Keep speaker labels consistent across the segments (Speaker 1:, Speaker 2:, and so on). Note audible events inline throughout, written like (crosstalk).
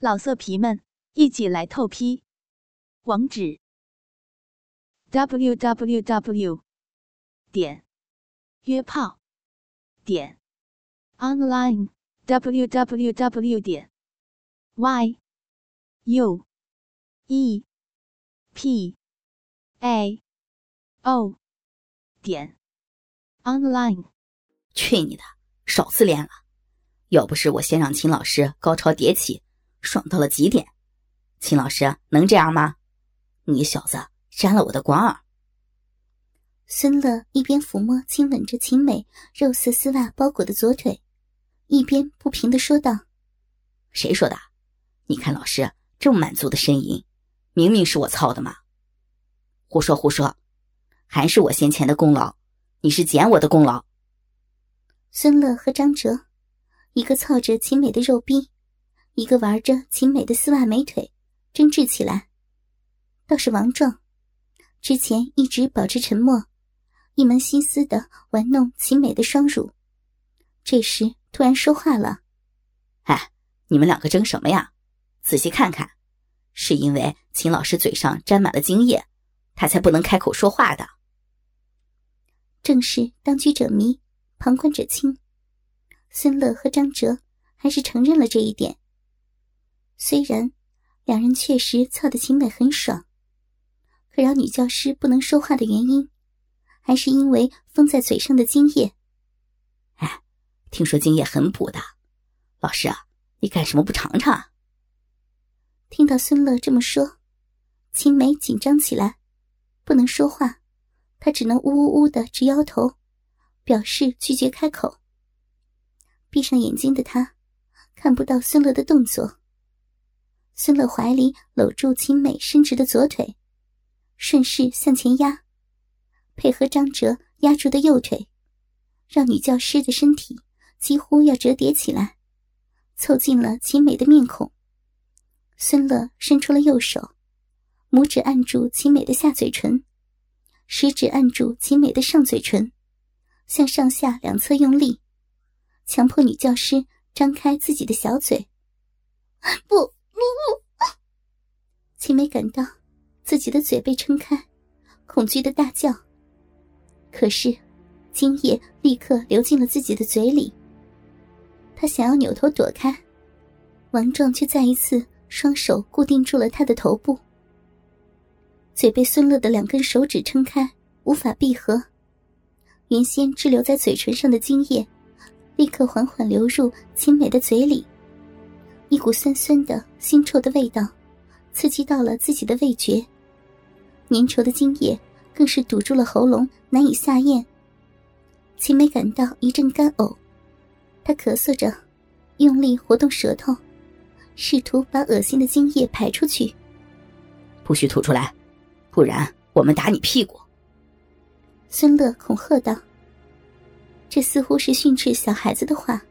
Speaker 1: 老色皮们，一起来透批！网址：w w w 点约炮点 online w w w 点 y u e p a o 点 online。
Speaker 2: 去你的！少自恋了！要不是我先让秦老师高潮迭起。爽到了极点，秦老师能这样吗？你小子沾了我的光儿。
Speaker 3: 孙乐一边抚摸、亲吻着秦美肉色丝袜包裹的左腿，一边不平的说道：“
Speaker 2: 谁说的？你看老师这么满足的呻吟，明明是我操的嘛！胡说胡说，还是我先前的功劳，你是捡我的功劳。”
Speaker 3: 孙乐和张哲，一个操着秦美的肉逼。一个玩着秦美的丝袜美腿，争执起来。倒是王壮，之前一直保持沉默，一门心思的玩弄秦美的双乳，这时突然说话了：“
Speaker 2: 哎，你们两个争什么呀？仔细看看，是因为秦老师嘴上沾满了精液，他才不能开口说话的。”
Speaker 3: 正是当局者迷，旁观者清。孙乐和张哲还是承认了这一点。虽然两人确实操的秦美很爽，可让女教师不能说话的原因，还是因为封在嘴上的精液。
Speaker 2: 哎，听说精液很补的，老师啊，你干什么不尝尝？
Speaker 3: 听到孙乐这么说，秦美紧张起来，不能说话，她只能呜呜呜的直摇头，表示拒绝开口。闭上眼睛的她，看不到孙乐的动作。孙乐怀里搂住秦美伸直的左腿，顺势向前压，配合张哲压住的右腿，让女教师的身体几乎要折叠起来，凑近了秦美的面孔。孙乐伸出了右手，拇指按住秦美的下嘴唇，食指按住秦美的上嘴唇，向上下两侧用力，强迫女教师张开自己的小嘴。(laughs) 不。秦梅感到自己的嘴被撑开，恐惧的大叫。可是，精液立刻流进了自己的嘴里。他想要扭头躲开，王壮却再一次双手固定住了他的头部。嘴被孙乐的两根手指撑开，无法闭合。原先滞留在嘴唇上的精液，立刻缓缓流入秦梅的嘴里。一股酸酸的、腥臭的味道，刺激到了自己的味觉。粘稠的精液更是堵住了喉咙，难以下咽。秦梅感到一阵干呕，她咳嗽着，用力活动舌头，试图把恶心的精液排出去。
Speaker 2: 不许吐出来，不然我们打你屁股！
Speaker 3: 孙乐恐吓道。这似乎是训斥小孩子的话，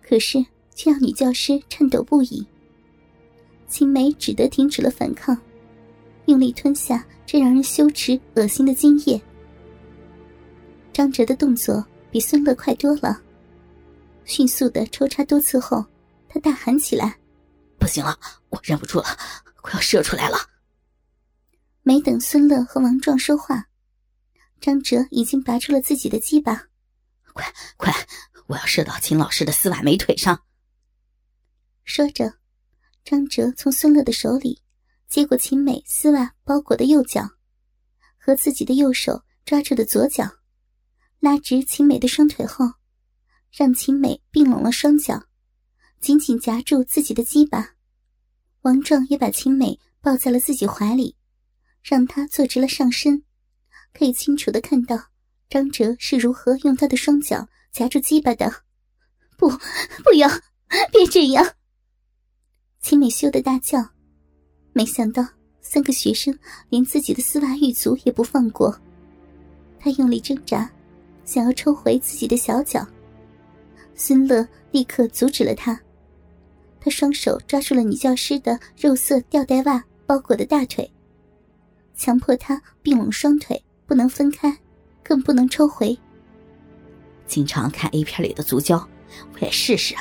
Speaker 3: 可是。却让女教师颤抖不已。秦梅只得停止了反抗，用力吞下这让人羞耻、恶心的精液。张哲的动作比孙乐快多了，迅速的抽插多次后，他大喊起来：“
Speaker 2: 不行了，我忍不住了，快要射出来了！”
Speaker 3: 没等孙乐和王壮说话，张哲已经拔出了自己的鸡巴，“
Speaker 2: 快快，我要射到秦老师的丝袜美腿上！”
Speaker 3: 说着，张哲从孙乐的手里接过秦美丝袜包裹的右脚，和自己的右手抓住的左脚，拉直秦美的双腿后，让秦美并拢了双脚，紧紧夹住自己的鸡巴。王壮也把秦美抱在了自己怀里，让她坐直了上身，可以清楚的看到张哲是如何用他的双脚夹住鸡巴的。不，不要，别这样！秦美羞得大叫，没想到三个学生连自己的丝袜玉足也不放过。她用力挣扎，想要抽回自己的小脚。孙乐立刻阻止了他，他双手抓住了女教师的肉色吊带袜包裹的大腿，强迫她并拢双腿，不能分开，更不能抽回。
Speaker 2: 经常看 A 片里的足胶，我也试试，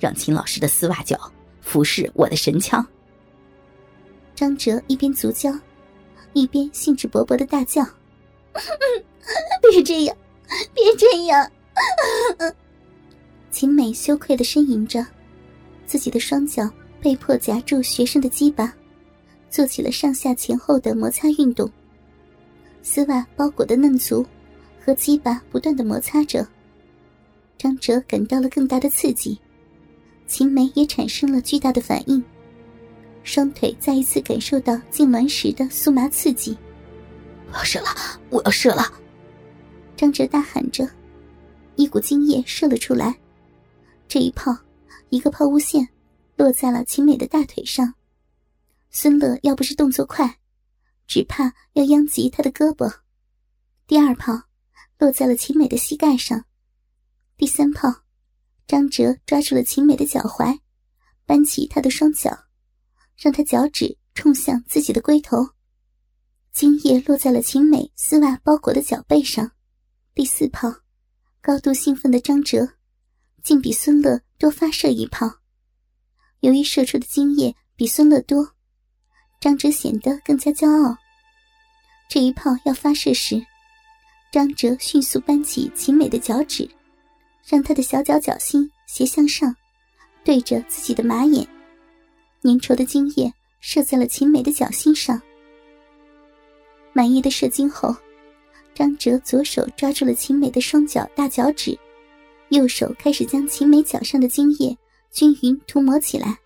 Speaker 2: 让秦老师的丝袜脚。服侍我的神枪。
Speaker 3: 张哲一边足交，一边兴致勃勃的大叫：“ (laughs) 别这样，别这样！” (laughs) 秦美羞愧的呻吟着，自己的双脚被迫夹住学生的鸡巴，做起了上下前后的摩擦运动。丝袜包裹的嫩足和鸡巴不断的摩擦着，张哲感到了更大的刺激，秦梅也产生了巨大的反应，双腿再一次感受到痉挛时的酥麻刺激。
Speaker 2: 我要射了，我要射了！
Speaker 3: 张哲大喊着，一股精液射了出来。这一炮，一个抛物线落在了秦美的大腿上。孙乐要不是动作快，只怕要殃及他的胳膊。第二炮落在了秦美的膝盖上。第三炮，张哲抓住了秦美的脚踝，扳起她的双脚，让她脚趾冲向自己的龟头。精液落在了秦美丝袜包裹的脚背上。第四炮，高度兴奋的张哲。竟比孙乐多发射一炮，由于射出的精液比孙乐多，张哲显得更加骄傲。这一炮要发射时，张哲迅速扳起秦美的脚趾，让她的小脚脚心斜向上，对着自己的马眼，粘稠的精液射在了秦美的脚心上。满意的射精后，张哲左手抓住了秦美的双脚大脚趾。右手开始将秦美脚上的精液均匀涂抹起来。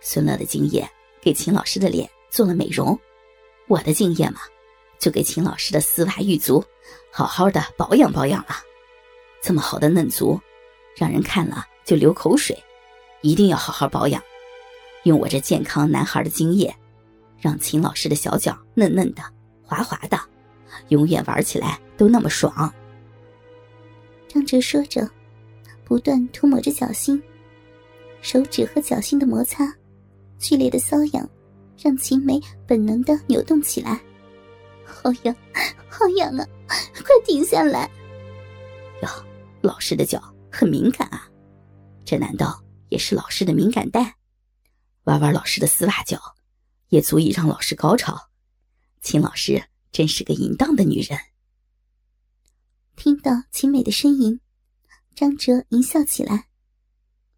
Speaker 2: 孙乐的精液给秦老师的脸做了美容，我的精液嘛，就给秦老师的丝袜玉足好好的保养保养了。这么好的嫩足，让人看了就流口水，一定要好好保养。用我这健康男孩的精液，让秦老师的小脚嫩嫩的、滑滑的，永远玩起来都那么爽。
Speaker 3: 张哲说着，不断涂抹着脚心，手指和脚心的摩擦，剧烈的瘙痒，让秦梅本能的扭动起来。好痒，好痒啊！快停下来！
Speaker 2: 哟，老师的脚很敏感啊，这难道也是老师的敏感带？玩玩老师的丝袜脚，也足以让老师高潮。秦老师真是个淫荡的女人。
Speaker 3: 听到秦美的呻吟，张哲淫笑起来。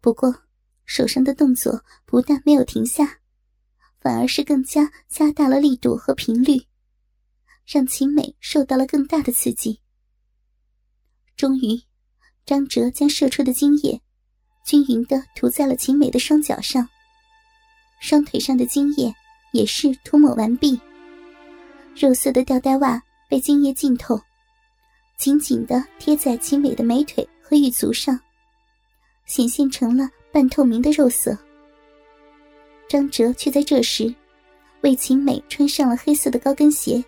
Speaker 3: 不过，手上的动作不但没有停下，反而是更加加大了力度和频率，让秦美受到了更大的刺激。终于，张哲将射出的精液均匀的涂在了秦美的双脚上，双腿上的精液也是涂抹完毕。肉色的吊带袜被精液浸透。紧紧的贴在秦美的美腿和玉足上，显现成了半透明的肉色。张哲却在这时，为秦美穿上了黑色的高跟鞋。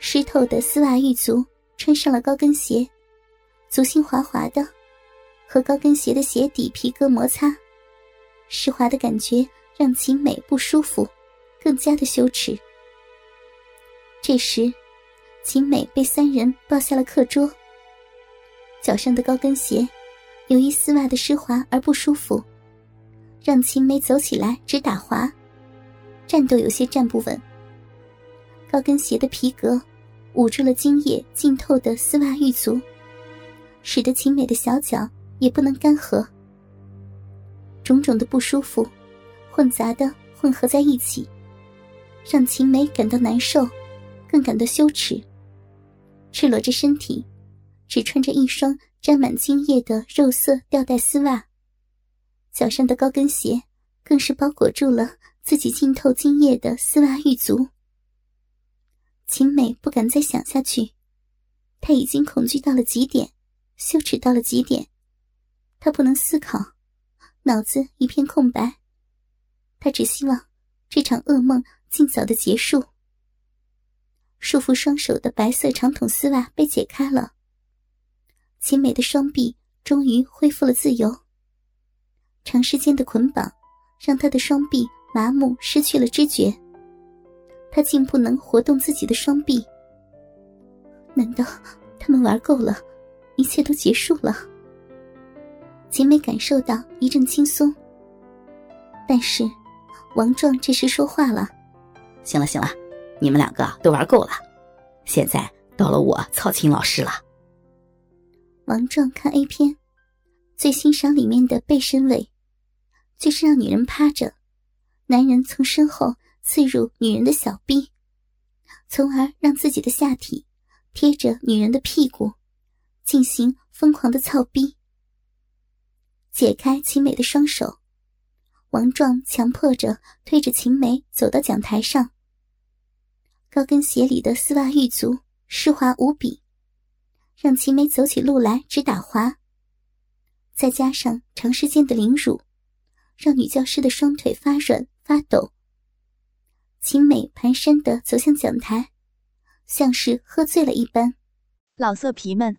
Speaker 3: 湿透的丝袜玉足穿上了高跟鞋，足心滑滑的，和高跟鞋的鞋底皮革摩擦，湿滑的感觉让秦美不舒服，更加的羞耻。这时。秦美被三人抱下了课桌。脚上的高跟鞋，由于丝袜的湿滑而不舒服，让秦美走起来直打滑，站都有些站不稳。高跟鞋的皮革捂住了精液浸透的丝袜玉足，使得秦美的小脚也不能干涸。种种的不舒服，混杂的混合在一起，让秦美感到难受，更感到羞耻。赤裸着身体，只穿着一双沾满精液的肉色吊带丝袜，脚上的高跟鞋更是包裹住了自己浸透精液的丝袜玉足。秦美不敢再想下去，她已经恐惧到了极点，羞耻到了极点，她不能思考，脑子一片空白，她只希望这场噩梦尽早的结束。束缚双手的白色长筒丝袜被解开了，秦美的双臂终于恢复了自由。长时间的捆绑让她的双臂麻木，失去了知觉。她竟不能活动自己的双臂。难道他们玩够了，一切都结束了？秦美感受到一阵轻松，但是王壮这时说话了：“
Speaker 2: 行了行了，你们两个都玩够了，现在到了我操秦老师了。”
Speaker 3: 王壮看 A 片，最欣赏里面的背身位，就是让女人趴着，男人从身后刺入女人的小臂，从而让自己的下体贴着女人的屁股，进行疯狂的操逼。解开秦美的双手，王壮强迫着推着秦美走到讲台上。高跟鞋里的丝袜玉足湿滑无比，让秦美走起路来直打滑。再加上长时间的凌辱，让女教师的双腿发软发抖。秦美蹒跚的走向讲台，像是喝醉了一般。
Speaker 1: 老色皮们，